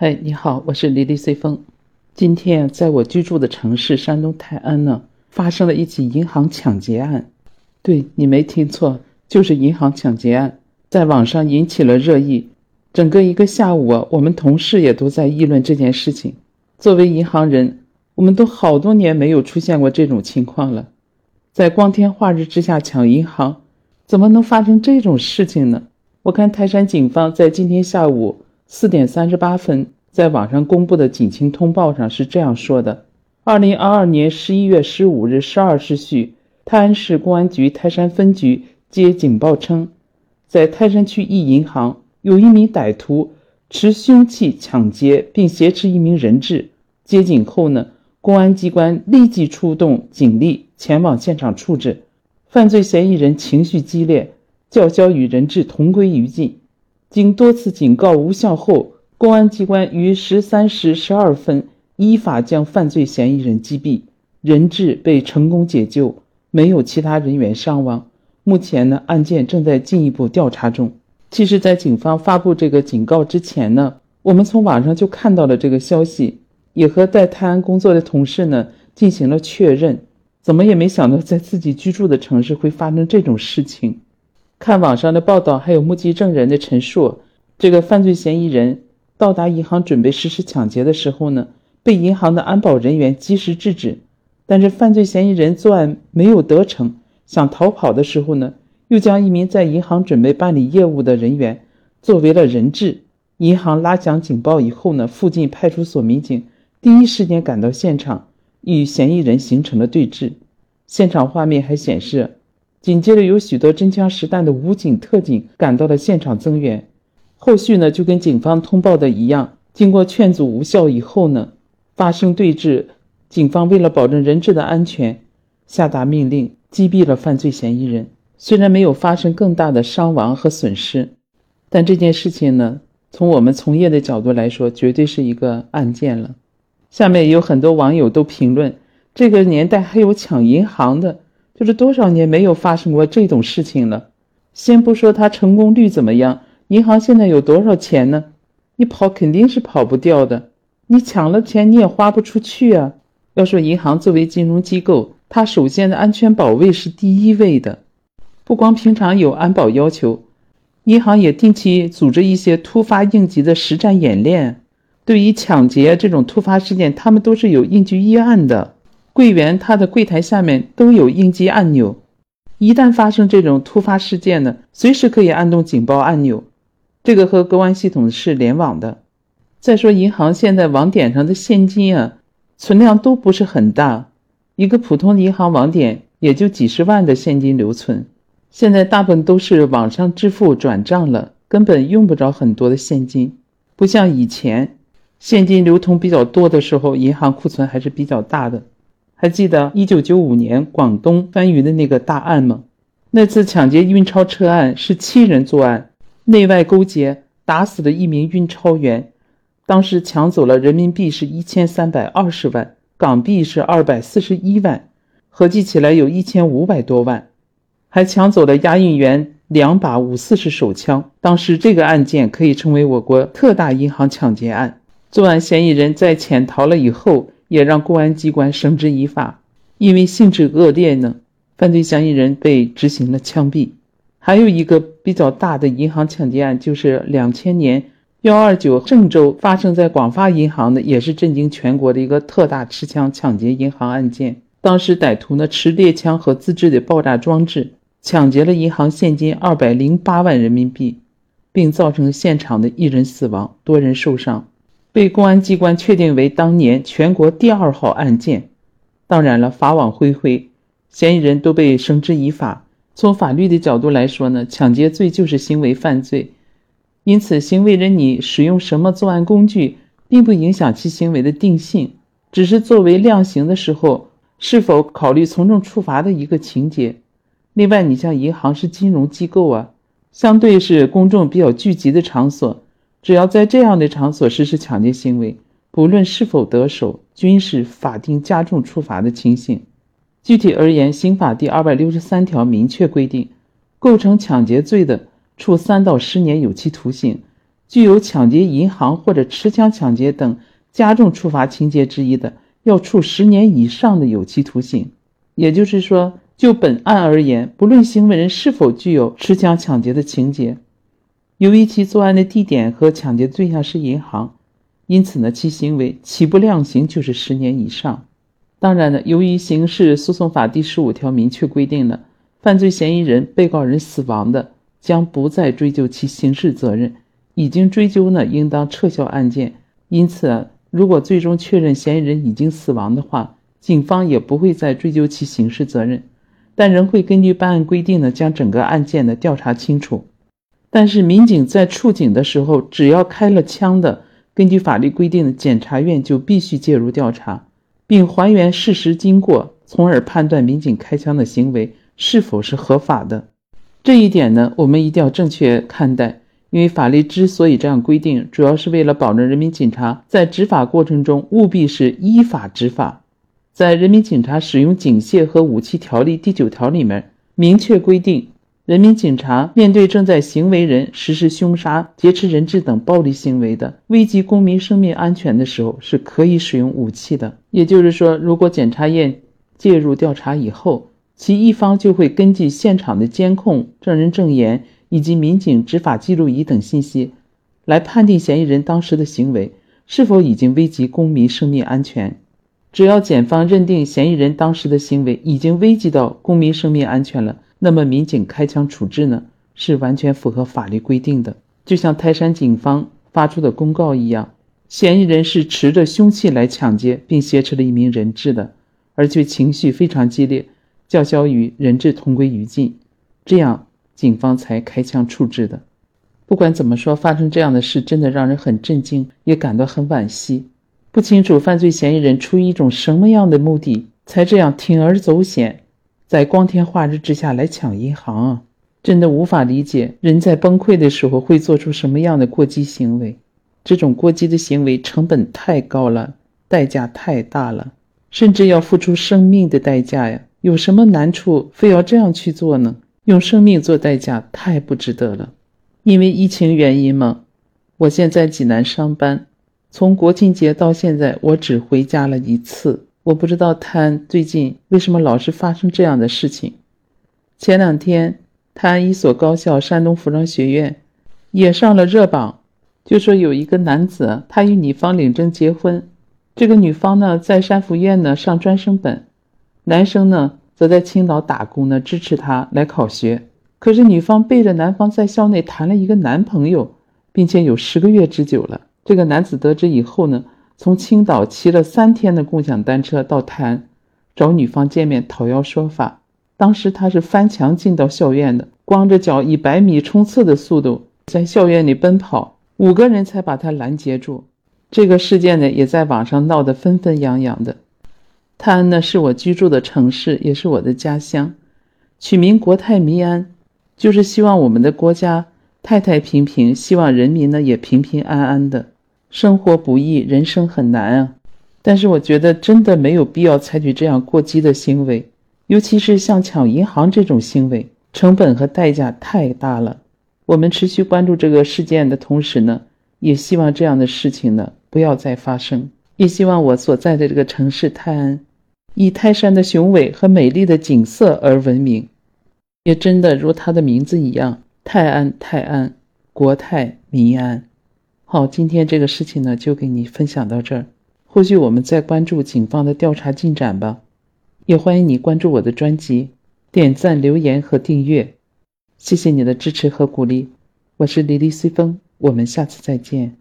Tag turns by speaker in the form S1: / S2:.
S1: 嗨，你好，我是李丽随风。今天在我居住的城市山东泰安呢，发生了一起银行抢劫案。对你没听错，就是银行抢劫案，在网上引起了热议。整个一个下午啊，我们同事也都在议论这件事情。作为银行人，我们都好多年没有出现过这种情况了。在光天化日之下抢银行，怎么能发生这种事情呢？我看泰山警方在今天下午四点三十八分在网上公布的警情通报上是这样说的：二零二二年十一月十五日十二时许，泰安市公安局泰山分局接警报称，在泰山区一银行有一名歹徒持凶器抢劫并挟持一名人质。接警后呢，公安机关立即出动警力前往现场处置，犯罪嫌疑人情绪激烈。叫嚣与人质同归于尽，经多次警告无效后，公安机关于十三时十二分依法将犯罪嫌疑人击毙，人质被成功解救，没有其他人员伤亡。目前呢，案件正在进一步调查中。其实，在警方发布这个警告之前呢，我们从网上就看到了这个消息，也和在泰安工作的同事呢进行了确认。怎么也没想到，在自己居住的城市会发生这种事情。看网上的报道，还有目击证人的陈述，这个犯罪嫌疑人到达银行准备实施抢劫的时候呢，被银行的安保人员及时制止。但是犯罪嫌疑人作案没有得逞，想逃跑的时候呢，又将一名在银行准备办理业务的人员作为了人质。银行拉响警报以后呢，附近派出所民警第一时间赶到现场，与嫌疑人形成了对峙。现场画面还显示。紧接着，有许多真枪实弹的武警、特警赶到了现场增援。后续呢，就跟警方通报的一样，经过劝阻无效以后呢，发生对峙。警方为了保证人质的安全，下达命令击毙了犯罪嫌疑人。虽然没有发生更大的伤亡和损失，但这件事情呢，从我们从业的角度来说，绝对是一个案件了。下面有很多网友都评论：这个年代还有抢银行的？就是多少年没有发生过这种事情了。先不说它成功率怎么样，银行现在有多少钱呢？你跑肯定是跑不掉的。你抢了钱，你也花不出去啊。要说银行作为金融机构，它首先的安全保卫是第一位的。不光平常有安保要求，银行也定期组织一些突发应急的实战演练。对于抢劫这种突发事件，他们都是有应急预案的。柜员他的柜台下面都有应急按钮，一旦发生这种突发事件呢，随时可以按动警报按钮。这个和公安系统是联网的。再说银行现在网点上的现金啊，存量都不是很大，一个普通银行网点也就几十万的现金留存。现在大部分都是网上支付转账了，根本用不着很多的现金，不像以前现金流通比较多的时候，银行库存还是比较大的。还记得一九九五年广东番禺的那个大案吗？那次抢劫运钞车案是七人作案，内外勾结，打死了一名运钞员。当时抢走了人民币是一千三百二十万，港币是二百四十一万，合计起来有一千五百多万。还抢走了押运员两把五四式手枪。当时这个案件可以称为我国特大银行抢劫案。作案嫌疑人在潜逃了以后。也让公安机关绳之以法，因为性质恶劣呢，犯罪嫌疑人被执行了枪毙。还有一个比较大的银行抢劫案，就是两千年幺二九郑州发生在广发银行的，也是震惊全国的一个特大持枪抢劫银行案件。当时歹徒呢持猎枪和自制的爆炸装置，抢劫了银行现金二百零八万人民币，并造成现场的一人死亡，多人受伤。被公安机关确定为当年全国第二号案件。当然了，法网恢恢，嫌疑人都被绳之以法。从法律的角度来说呢，抢劫罪就是行为犯罪，因此行为人你使用什么作案工具，并不影响其行为的定性，只是作为量刑的时候是否考虑从重处罚的一个情节。另外，你像银行是金融机构啊，相对是公众比较聚集的场所。只要在这样的场所实施抢劫行为，不论是否得手，均是法定加重处罚的情形。具体而言，刑法第二百六十三条明确规定，构成抢劫罪的，处三到十年有期徒刑；具有抢劫银行或者持枪抢劫等加重处罚情节之一的，要处十年以上的有期徒刑。也就是说，就本案而言，不论行为人是否具有持枪抢劫的情节，由于其作案的地点和抢劫对象是银行，因此呢，其行为起步量刑就是十年以上。当然呢，由于刑事诉讼法第十五条明确规定了，犯罪嫌疑人、被告人死亡的，将不再追究其刑事责任；已经追究呢，应当撤销案件。因此，如果最终确认嫌疑人已经死亡的话，警方也不会再追究其刑事责任，但仍会根据办案规定呢，将整个案件的调查清楚。但是，民警在处警的时候，只要开了枪的，根据法律规定的，检察院就必须介入调查，并还原事实经过，从而判断民警开枪的行为是否是合法的。这一点呢，我们一定要正确看待，因为法律之所以这样规定，主要是为了保证人民警察在执法过程中务必是依法执法。在《人民警察使用警械和武器条例》第九条里面明确规定，人民警察面对正在行为人实施凶杀、劫持人质等暴力行为的，危及公民生命安全的时候，是可以使用武器的。也就是说，如果检察院介入调查以后，其一方就会根据现场的监控、证人证言以及民警执法记录仪等信息，来判定嫌疑人当时的行为是否已经危及公民生命安全。只要检方认定嫌疑人当时的行为已经危及到公民生命安全了，那么民警开枪处置呢，是完全符合法律规定的。就像泰山警方发出的公告一样，嫌疑人是持着凶器来抢劫并挟持了一名人质的，而且情绪非常激烈，叫嚣与人质同归于尽，这样警方才开枪处置的。不管怎么说，发生这样的事真的让人很震惊，也感到很惋惜。不清楚犯罪嫌疑人出于一种什么样的目的，才这样铤而走险，在光天化日之下来抢银行啊！真的无法理解，人在崩溃的时候会做出什么样的过激行为。这种过激的行为成本太高了，代价太大了，甚至要付出生命的代价呀！有什么难处非要这样去做呢？用生命做代价太不值得了。因为疫情原因吗？我现在济南上班。从国庆节到现在，我只回家了一次。我不知道泰安最近为什么老是发生这样的事情。前两天，泰安一所高校山东服装学院也上了热榜，就说有一个男子他与女方领证结婚，这个女方呢在山福院呢上专升本，男生呢则在青岛打工呢支持他来考学。可是女方背着男方在校内谈了一个男朋友，并且有十个月之久了。这个男子得知以后呢，从青岛骑了三天的共享单车到泰安，找女方见面讨要说法。当时他是翻墙进到校院的，光着脚以百米冲刺的速度在校园里奔跑，五个人才把他拦截住。这个事件呢，也在网上闹得纷纷扬扬的。泰安呢，是我居住的城市，也是我的家乡，取名国泰民安，就是希望我们的国家太太平平，希望人民呢也平平安安的。生活不易，人生很难啊！但是我觉得真的没有必要采取这样过激的行为，尤其是像抢银行这种行为，成本和代价太大了。我们持续关注这个事件的同时呢，也希望这样的事情呢不要再发生，也希望我所在的这个城市泰安，以泰山的雄伟和美丽的景色而闻名，也真的如它的名字一样，泰安，泰安，国泰民安。好，今天这个事情呢，就给你分享到这儿。后续我们再关注警方的调查进展吧。也欢迎你关注我的专辑，点赞、留言和订阅。谢谢你的支持和鼓励。我是黎黎随风，我们下次再见。